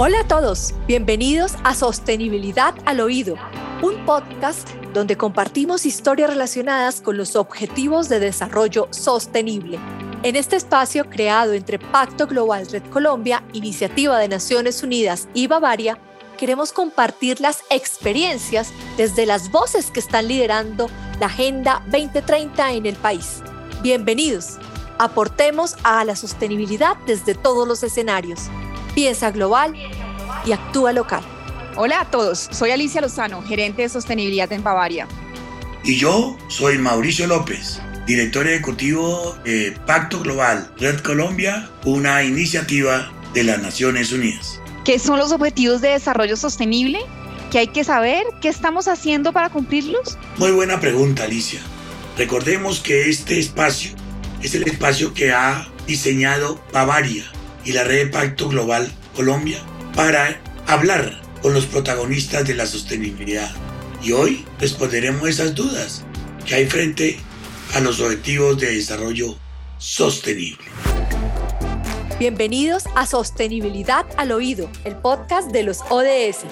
Hola a todos, bienvenidos a Sostenibilidad al Oído, un podcast donde compartimos historias relacionadas con los objetivos de desarrollo sostenible. En este espacio creado entre Pacto Global Red Colombia, Iniciativa de Naciones Unidas y Bavaria, queremos compartir las experiencias desde las voces que están liderando la Agenda 2030 en el país. Bienvenidos. Aportemos a la sostenibilidad desde todos los escenarios. Piensa global y actúa local. Hola a todos, soy Alicia Lozano, gerente de sostenibilidad en Bavaria. Y yo soy Mauricio López, director ejecutivo de Pacto Global Red Colombia, una iniciativa de las Naciones Unidas. ¿Qué son los objetivos de desarrollo sostenible? ¿Qué hay que saber? ¿Qué estamos haciendo para cumplirlos? Muy buena pregunta, Alicia. Recordemos que este espacio es el espacio que ha diseñado Bavaria y la red Pacto Global Colombia para hablar con los protagonistas de la sostenibilidad. Y hoy responderemos esas dudas que hay frente a los objetivos de desarrollo sostenible. Bienvenidos a Sostenibilidad al Oído, el podcast de los ODS.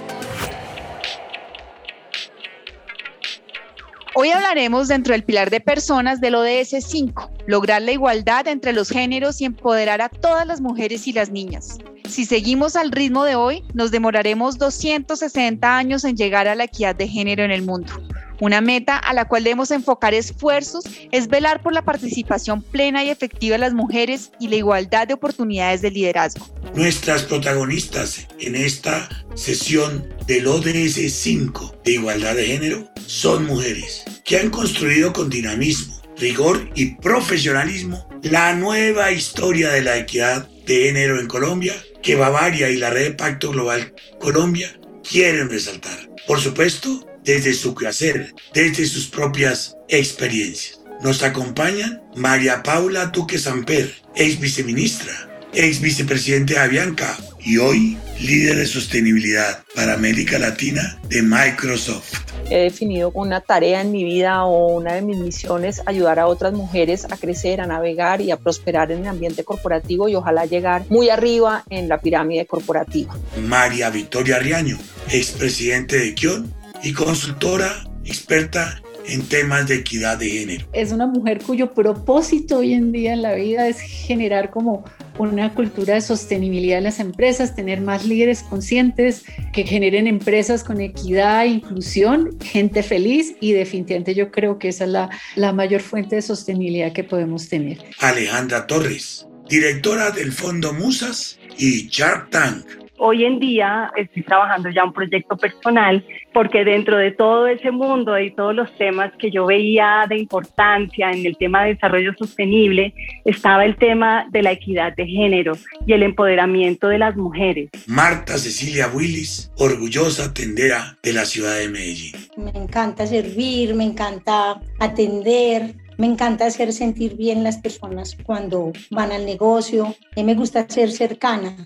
Hoy hablaremos dentro del pilar de personas del ODS 5, lograr la igualdad entre los géneros y empoderar a todas las mujeres y las niñas. Si seguimos al ritmo de hoy, nos demoraremos 260 años en llegar a la equidad de género en el mundo. Una meta a la cual debemos enfocar esfuerzos es velar por la participación plena y efectiva de las mujeres y la igualdad de oportunidades de liderazgo. Nuestras protagonistas en esta sesión del ODS 5 de igualdad de género son mujeres que han construido con dinamismo, rigor y profesionalismo la nueva historia de la equidad de género en Colombia que Bavaria y la Red Pacto Global Colombia quieren resaltar. Por supuesto, desde su quehacer, desde sus propias experiencias. Nos acompañan María Paula Duque Samper, ex viceministra, ex vicepresidente de Avianca y hoy líder de sostenibilidad para América Latina de Microsoft he definido una tarea en mi vida o una de mis misiones ayudar a otras mujeres a crecer, a navegar y a prosperar en el ambiente corporativo y ojalá llegar muy arriba en la pirámide corporativa. María Victoria Riaño, expresidente de Kion y consultora experta en temas de equidad de género. Es una mujer cuyo propósito hoy en día en la vida es generar como una cultura de sostenibilidad en las empresas, tener más líderes conscientes que generen empresas con equidad e inclusión, gente feliz y definitivamente yo creo que esa es la, la mayor fuente de sostenibilidad que podemos tener. Alejandra Torres, directora del Fondo Musas y Shark Tank Hoy en día estoy trabajando ya un proyecto personal porque dentro de todo ese mundo y todos los temas que yo veía de importancia en el tema de desarrollo sostenible estaba el tema de la equidad de género y el empoderamiento de las mujeres. Marta Cecilia Willis, orgullosa tendera de la ciudad de Medellín. Me encanta servir, me encanta atender, me encanta hacer sentir bien las personas cuando van al negocio. Y me gusta ser cercana.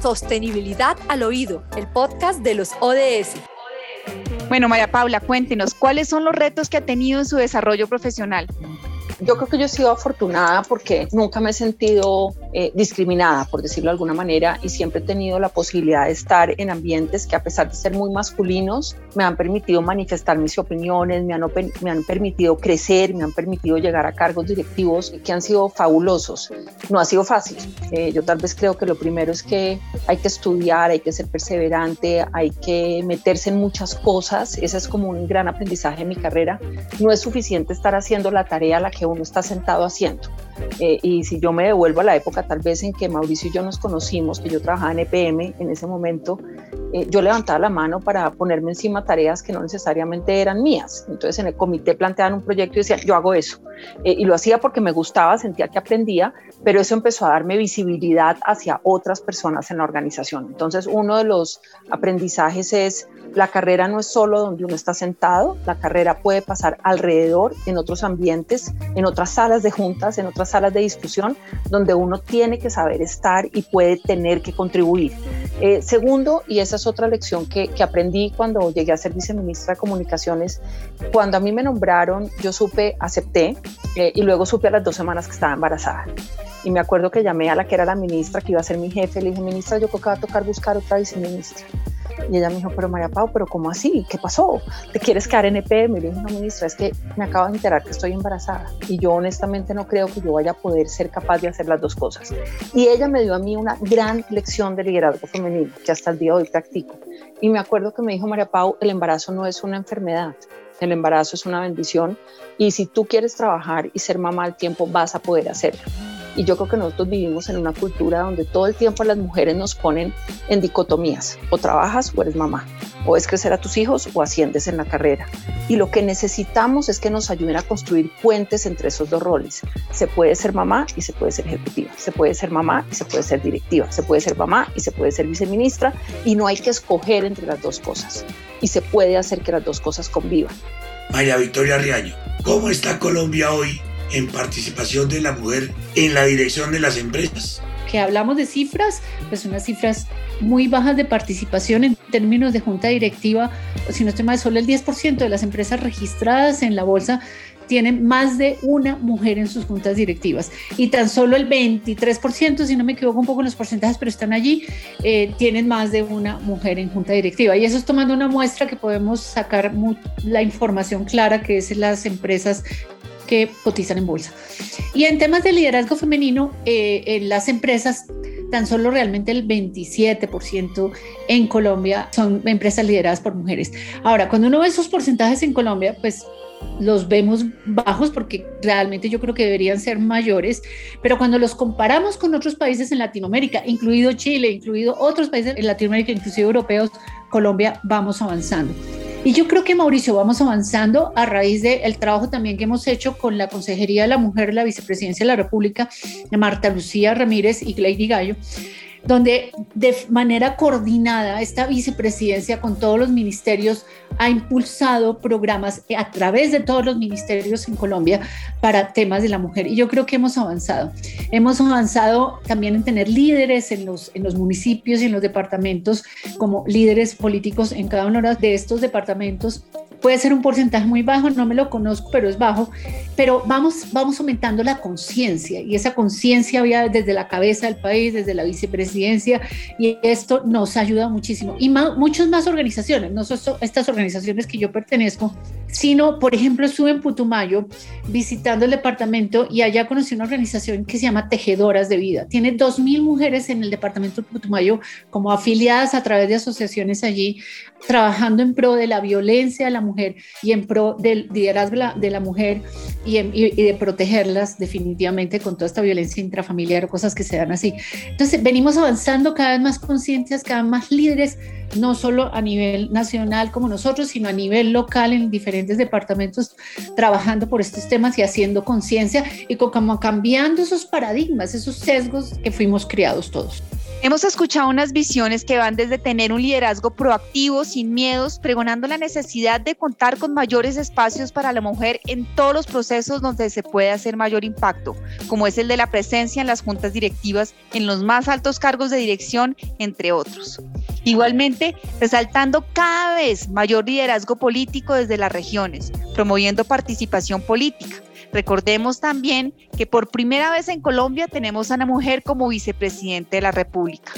Sostenibilidad al Oído, el podcast de los ODS. Bueno, María Paula, cuéntenos, ¿cuáles son los retos que ha tenido en su desarrollo profesional? Yo creo que yo he sido afortunada porque nunca me he sentido eh, discriminada, por decirlo de alguna manera, y siempre he tenido la posibilidad de estar en ambientes que a pesar de ser muy masculinos, me han permitido manifestar mis opiniones, me han, me han permitido crecer, me han permitido llegar a cargos directivos que han sido fabulosos. No ha sido fácil. Eh, yo tal vez creo que lo primero es que hay que estudiar, hay que ser perseverante, hay que meterse en muchas cosas. Ese es como un gran aprendizaje en mi carrera. No es suficiente estar haciendo la tarea a la que uno está sentado haciendo. Eh, y si yo me devuelvo a la época tal vez en que Mauricio y yo nos conocimos, que yo trabajaba en EPM en ese momento, eh, yo levantaba la mano para ponerme encima tareas que no necesariamente eran mías. Entonces en el comité planteaban un proyecto y decía, yo hago eso. Eh, y lo hacía porque me gustaba, sentía que aprendía, pero eso empezó a darme visibilidad hacia otras personas en la organización. Entonces uno de los aprendizajes es, la carrera no es solo donde uno está sentado, la carrera puede pasar alrededor, en otros ambientes, en otras salas de juntas, en otras salas de discusión, donde uno tiene que saber estar y puede tener que contribuir. Eh, segundo, y esa es otra lección que, que, aprendí cuando llegué a ser viceministra de Comunicaciones, cuando a mí me nombraron, yo supe, acepté, eh, y luego supe a las dos semanas que estaba embarazada. Y me acuerdo que llamé a la que era la ministra, que iba a ser mi jefe, le dije, ministra, yo creo que va a tocar buscar otra viceministra. Y ella me dijo, pero María Pau, ¿pero cómo así? ¿Qué pasó? ¿Te quieres quedar en EPM? Y le dije, no, ministra, es que me acabo de enterar que estoy embarazada y yo honestamente no creo que yo vaya a poder ser capaz de hacer las dos cosas. Y ella me dio a mí una gran lección de liderazgo femenino que hasta el día de hoy practico. Y me acuerdo que me dijo María Pau, el embarazo no es una enfermedad, el embarazo es una bendición y si tú quieres trabajar y ser mamá al tiempo, vas a poder hacerlo. Y yo creo que nosotros vivimos en una cultura donde todo el tiempo las mujeres nos ponen en dicotomías. O trabajas o eres mamá. O es crecer a tus hijos o asciendes en la carrera. Y lo que necesitamos es que nos ayuden a construir puentes entre esos dos roles. Se puede ser mamá y se puede ser ejecutiva. Se puede ser mamá y se puede ser directiva. Se puede ser mamá y se puede ser viceministra. Y no hay que escoger entre las dos cosas. Y se puede hacer que las dos cosas convivan. María Victoria Riaño, ¿cómo está Colombia hoy en participación de la mujer en la dirección de las empresas. Que hablamos de cifras, pues unas cifras muy bajas de participación en términos de junta directiva, si no estoy mal, solo el 10% de las empresas registradas en la bolsa tienen más de una mujer en sus juntas directivas y tan solo el 23%, si no me equivoco un poco en los porcentajes, pero están allí, eh, tienen más de una mujer en junta directiva. Y eso es tomando una muestra que podemos sacar la información clara que es las empresas que cotizan en bolsa. Y en temas de liderazgo femenino, eh, en las empresas, tan solo realmente el 27% en Colombia son empresas lideradas por mujeres. Ahora, cuando uno ve esos porcentajes en Colombia, pues los vemos bajos porque realmente yo creo que deberían ser mayores, pero cuando los comparamos con otros países en Latinoamérica, incluido Chile, incluido otros países en Latinoamérica, inclusive europeos, Colombia, vamos avanzando. Y yo creo que Mauricio, vamos avanzando a raíz del trabajo también que hemos hecho con la Consejería de la Mujer, la Vicepresidencia de la República, Marta Lucía Ramírez y Lady Gallo donde de manera coordinada esta vicepresidencia con todos los ministerios ha impulsado programas a través de todos los ministerios en Colombia para temas de la mujer. Y yo creo que hemos avanzado. Hemos avanzado también en tener líderes en los, en los municipios y en los departamentos como líderes políticos en cada uno de estos departamentos Puede ser un porcentaje muy bajo, no me lo conozco, pero es bajo. Pero vamos, vamos aumentando la conciencia y esa conciencia había desde la cabeza del país, desde la vicepresidencia, y esto nos ayuda muchísimo. Y muchas más organizaciones, no son estas organizaciones que yo pertenezco, sino, por ejemplo, estuve en Putumayo visitando el departamento y allá conocí una organización que se llama Tejedoras de Vida. Tiene 2.000 mujeres en el departamento de Putumayo como afiliadas a través de asociaciones allí, trabajando en pro de la violencia de la mujer y en pro del liderazgo de la mujer y, de protegerlas definitivamente con toda esta violencia intrafamiliar o cosas que se dan así. Entonces, venimos avanzando cada vez más conscientes, cada vez más líderes, no solo a nivel nacional como nosotros, sino a nivel local en diferentes departamentos, trabajando por estos temas y haciendo conciencia y como cambiando esos paradigmas, esos sesgos que fuimos criados todos. Hemos escuchado unas visiones que van desde tener un liderazgo proactivo, sin miedos, pregonando la necesidad de contar con mayores espacios para la mujer en todos los procesos donde se puede hacer mayor impacto, como es el de la presencia en las juntas directivas, en los más altos cargos de dirección, entre otros. Igualmente, resaltando cada vez mayor liderazgo político desde las regiones, promoviendo participación política Recordemos también que por primera vez en Colombia tenemos a una mujer como vicepresidente de la República.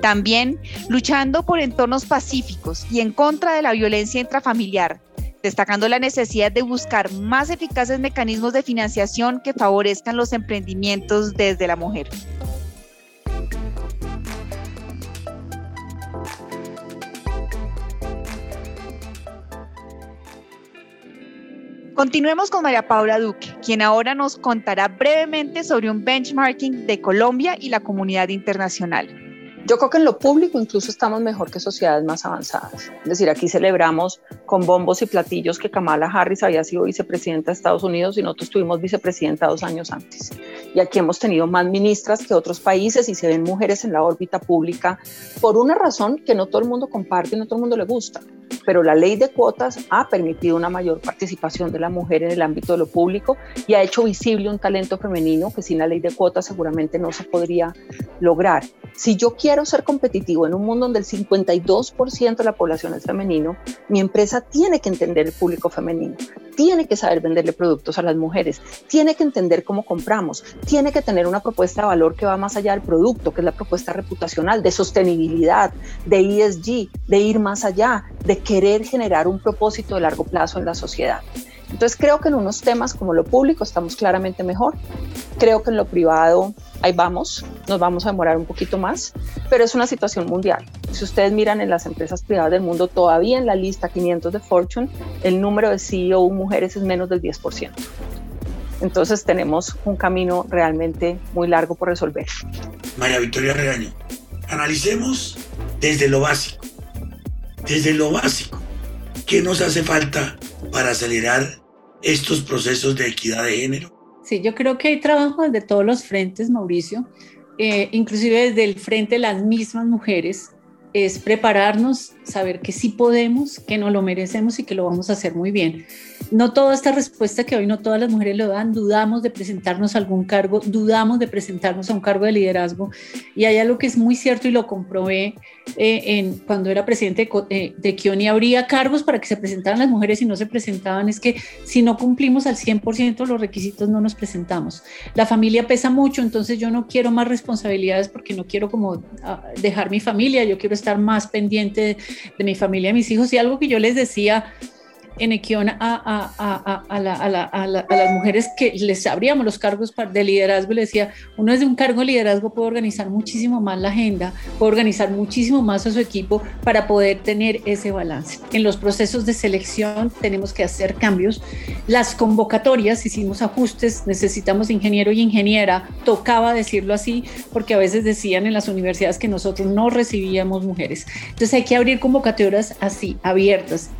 También luchando por entornos pacíficos y en contra de la violencia intrafamiliar, destacando la necesidad de buscar más eficaces mecanismos de financiación que favorezcan los emprendimientos desde la mujer. Continuemos con María Paula Duque, quien ahora nos contará brevemente sobre un benchmarking de Colombia y la comunidad internacional. Yo creo que en lo público incluso estamos mejor que sociedades más avanzadas. Es decir, aquí celebramos con bombos y platillos que Kamala Harris había sido vicepresidenta de Estados Unidos y nosotros tuvimos vicepresidenta dos años antes. Y aquí hemos tenido más ministras que otros países y se ven mujeres en la órbita pública por una razón que no todo el mundo comparte y no todo el mundo le gusta pero la ley de cuotas ha permitido una mayor participación de la mujer en el ámbito de lo público y ha hecho visible un talento femenino que sin la ley de cuotas seguramente no se podría lograr. Si yo quiero ser competitivo en un mundo donde el 52% de la población es femenino, mi empresa tiene que entender el público femenino, tiene que saber venderle productos a las mujeres, tiene que entender cómo compramos, tiene que tener una propuesta de valor que va más allá del producto, que es la propuesta reputacional, de sostenibilidad, de ESG, de ir más allá, de querer generar un propósito de largo plazo en la sociedad. Entonces creo que en unos temas como lo público estamos claramente mejor. Creo que en lo privado ahí vamos, nos vamos a demorar un poquito más, pero es una situación mundial. Si ustedes miran en las empresas privadas del mundo, todavía en la lista 500 de Fortune, el número de CEO mujeres es menos del 10%. Entonces tenemos un camino realmente muy largo por resolver. María Victoria Regaño, analicemos desde lo básico. Desde lo básico, ¿qué nos hace falta para acelerar estos procesos de equidad de género? Sí, yo creo que hay trabajo desde todos los frentes, Mauricio, eh, inclusive desde el frente de las mismas mujeres, es prepararnos, saber que sí podemos, que no lo merecemos y que lo vamos a hacer muy bien no toda esta respuesta que hoy no todas las mujeres lo dan, dudamos de presentarnos a algún cargo, dudamos de presentarnos a un cargo de liderazgo. Y hay algo que es muy cierto y lo comprobé eh, en, cuando era presidente de, de Kioni, habría cargos para que se presentaran las mujeres y no se presentaban. Es que si no cumplimos al 100% los requisitos, no nos presentamos. La familia pesa mucho, entonces yo no quiero más responsabilidades porque no quiero como ah, dejar mi familia, yo quiero estar más pendiente de, de mi familia, mis hijos. Y algo que yo les decía, en Equión a, a, a, a, las mujeres que les abríamos los cargos de liderazgo, le decía, uno desde un cargo de liderazgo puede organizar muchísimo más la agenda, puede organizar muchísimo más a su equipo para poder tener ese balance. En los procesos de selección tenemos que hacer cambios. Las convocatorias, hicimos ajustes, necesitamos ingeniero y ingeniera, tocaba decirlo así, porque a veces decían en las universidades que nosotros no recibíamos mujeres. Entonces hay que abrir convocatorias así, abiertas.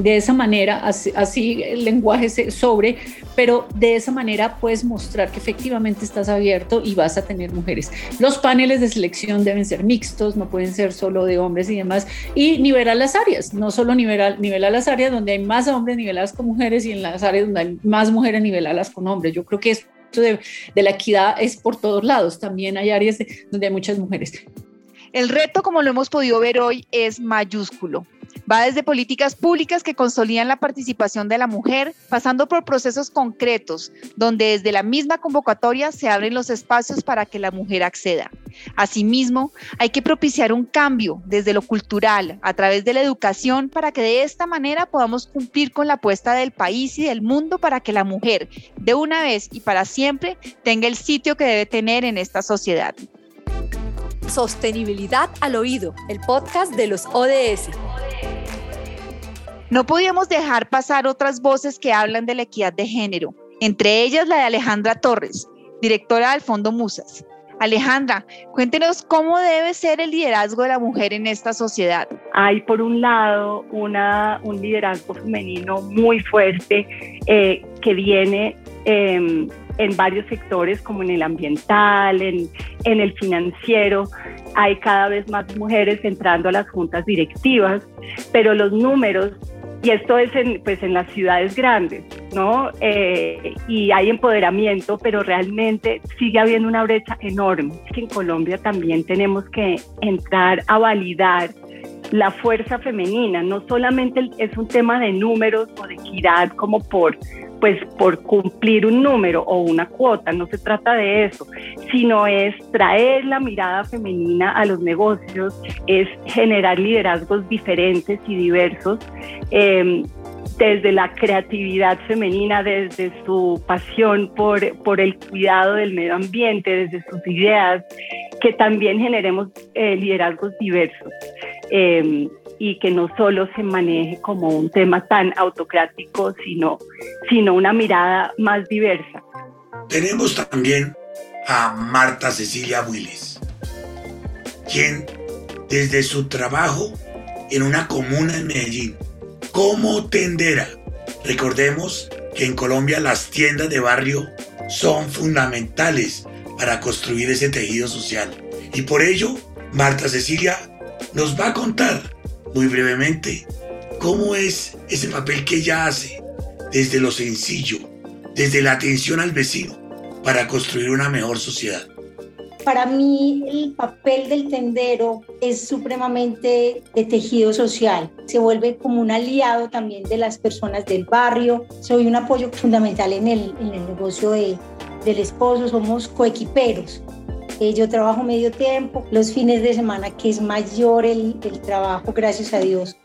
De esa manera, así, el lenguaje sobre, pero de esa manera puedes mostrar que efectivamente estás abierto y vas a tener mujeres. Los paneles de selección deben ser mixtos, no pueden ser solo de hombres y demás, y nivelar las áreas, no solo nivelar, nivelar las áreas donde hay más hombres niveladas con mujeres y en las áreas donde hay más mujeres niveladas con hombres. Yo creo que esto de, de la equidad es por todos lados, también hay áreas donde hay muchas mujeres. El reto, como lo hemos podido ver hoy, es mayúsculo. Va desde políticas públicas que consolidan la participación de la mujer, pasando por procesos concretos, donde desde la misma convocatoria se abren los espacios para que la mujer acceda. Asimismo, hay que propiciar un cambio desde lo cultural, a través de la educación, para que de esta manera podamos cumplir con la apuesta del país y del mundo para que la mujer, de una vez y para siempre, tenga el sitio que debe tener en esta sociedad. Sostenibilidad al Oído, el podcast de los ODS. No podíamos dejar pasar otras voces que hablan de la equidad de género, entre ellas la de Alejandra Torres, directora del Fondo Musas. Alejandra, cuéntenos cómo debe ser el liderazgo de la mujer en esta sociedad. Hay por un lado un liderazgo femenino muy fuerte eh, que viene em, en varios sectores como en el ambiental, en, en el financiero. Hay cada vez más mujeres entrando a las juntas directivas, pero los números y esto es en, pues en las ciudades grandes, ¿no? Eh, y hay empoderamiento, pero realmente sigue habiendo una brecha enorme. En Colombia también tenemos que entrar a validar la fuerza femenina, no solamente es un tema de números o de equidad como por pues por cumplir un número o una cuota, no se trata de eso, sino es traer la mirada femenina a los negocios, es generar liderazgos diferentes y diversos. Em, desde la creatividad femenina, desde su pasión por, por el cuidado del medio ambiente, desde sus ideas, que también generemos eh, liderazgos diversos. Em, y que no solo se maneje como un tema tan autocrático, sino, sino una mirada más diversa. Tenemos también a Marta Cecilia Willis, quien desde su trabajo en una comuna en Medellín, como tendera, recordemos que en Colombia las tiendas de barrio son fundamentales para construir ese tejido social. Y por ello, Marta Cecilia nos va a contar muy brevemente, cómo es ese papel que ella hace desde lo sencillo, desde la atención al vecino, para construir una mejor sociedad. Para mí el papel del tendero es supremamente de tejido social. Se vuelve como un aliado también de las personas del barrio. Soy un apoyo fundamental en el, en el negocio de, del esposo, somos coequiperos. Eh, yo trabajo medio tiempo, los fines de semana, que es mayor el, el trabajo, gracias a Dios.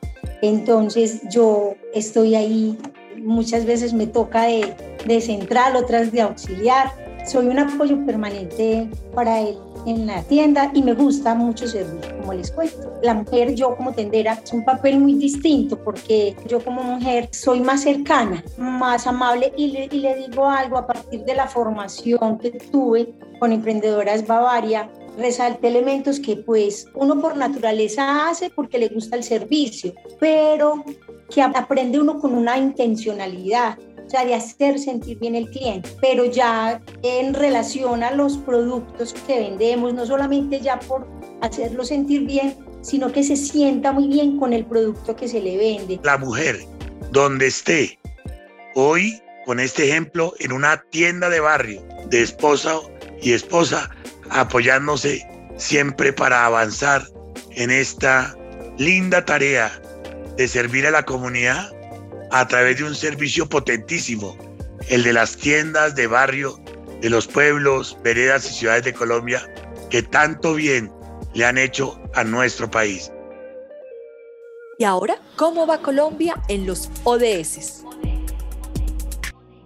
Entonces yo estoy ahí, muchas veces me toca de, de central, otras de auxiliar. Soy un apoyo permanente para él en la tienda y me gusta mucho servir, como les cuento. La mujer, yo como tendera, es un papel muy distinto porque yo como mujer soy más cercana, más amable y le, y le digo algo a partir de la formación que tuve con Emprendedoras Bavaria, resalte elementos que pues uno por naturaleza hace porque le gusta el servicio, pero que aprende uno con una intencionalidad o sea, de hacer sentir bien el cliente, pero ya en relación a los productos que vendemos, no solamente ya por hacerlo sentir bien, sino que se sienta muy bien con el producto que se le vende. La mujer, donde esté, hoy con este ejemplo, en una tienda de barrio, de esposa y esposa, apoyándose siempre para avanzar en esta linda tarea de servir a la comunidad a través de un servicio potentísimo, el de las tiendas de barrio de los pueblos, veredas y ciudades de Colombia que tanto bien le han hecho a nuestro país. ¿Y ahora cómo va Colombia en los ODS?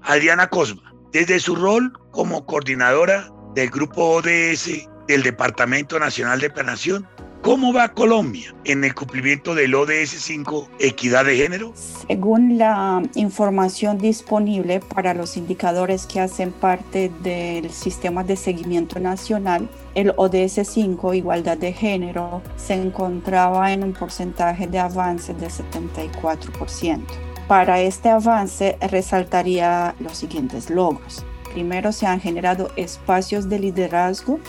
Adriana Cosma, desde su rol como coordinadora del grupo ODS del Departamento Nacional de Planación, ¿Cómo va Colombia en el cumplimiento del ODS 5, equidad de género? Según la información disponible para los indicadores que hacen parte del sistema de seguimiento nacional, el ODS 5, igualdad de género, se encontraba en un porcentaje de avance de 74%. Para este avance resaltaría los siguientes logros. Primero, se han generado espacios de liderazgo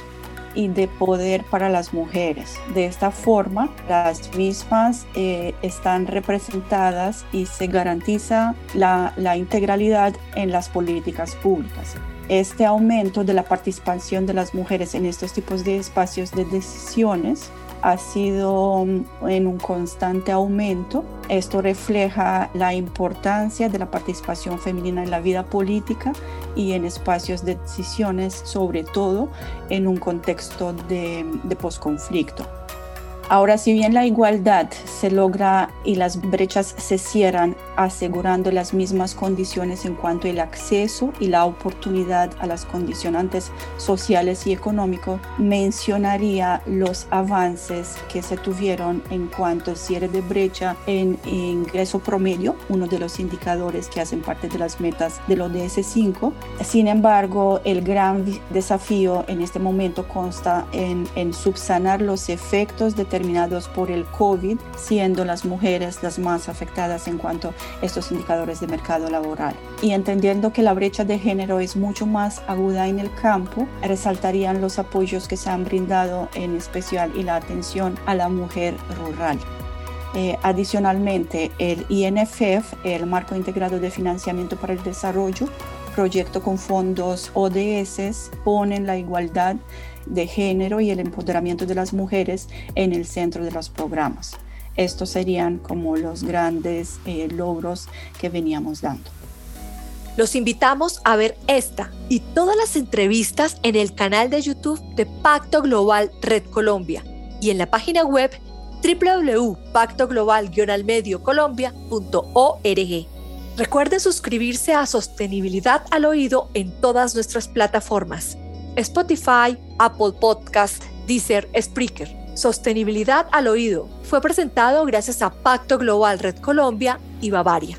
y de poder para las mujeres. De esta forma, las mismas eh, están representadas y se garantiza la, la integralidad en las políticas públicas este aumento de la participación de las mujeres en estos tipos de espacios de decisiones ha sido mm, en un constante aumento. Esto refleja la importancia de la participación femenina en la vida política y en espacios de decisiones, sobre todo en un contexto de, de posconflicto. Ahora, si bien la igualdad se logra y las brechas se cierran asegurando las mismas condiciones en cuanto al acceso y la oportunidad a las condicionantes sociales y económicos, mencionaría los avances que se tuvieron en cuanto al cierre de brecha en ingreso promedio, uno de los indicadores que hacen parte de las metas del ODS 5. Sin embargo, el gran desafío en este momento consta en, en subsanar los efectos de determinados por el COVID, siendo las mujeres las más afectadas en cuanto a estos indicadores de mercado laboral. Y entendiendo que la brecha de género es mucho más aguda en el campo, resaltarían los apoyos que se han brindado en especial y la atención a la mujer rural. Eh, adicionalmente, el INFF, el Marco Integrado de Financiamiento para el Desarrollo, proyecto con fondos ODS, ponen la igualdad de género y el empoderamiento de las mujeres en el centro de los programas. Estos serían como los grandes eh, logros que veníamos dando. Los invitamos a ver esta y todas las entrevistas en el canal de YouTube de Pacto Global Red Colombia y en la página web www.pactoglobal-mediocolombia.org. Recuerden suscribirse a Sostenibilidad al Oído en todas nuestras plataformas. Spotify, Apple Podcast, Deezer, Spreaker. Sostenibilidad al Oído fue presentado gracias a Pacto Global Red Colombia y Bavaria.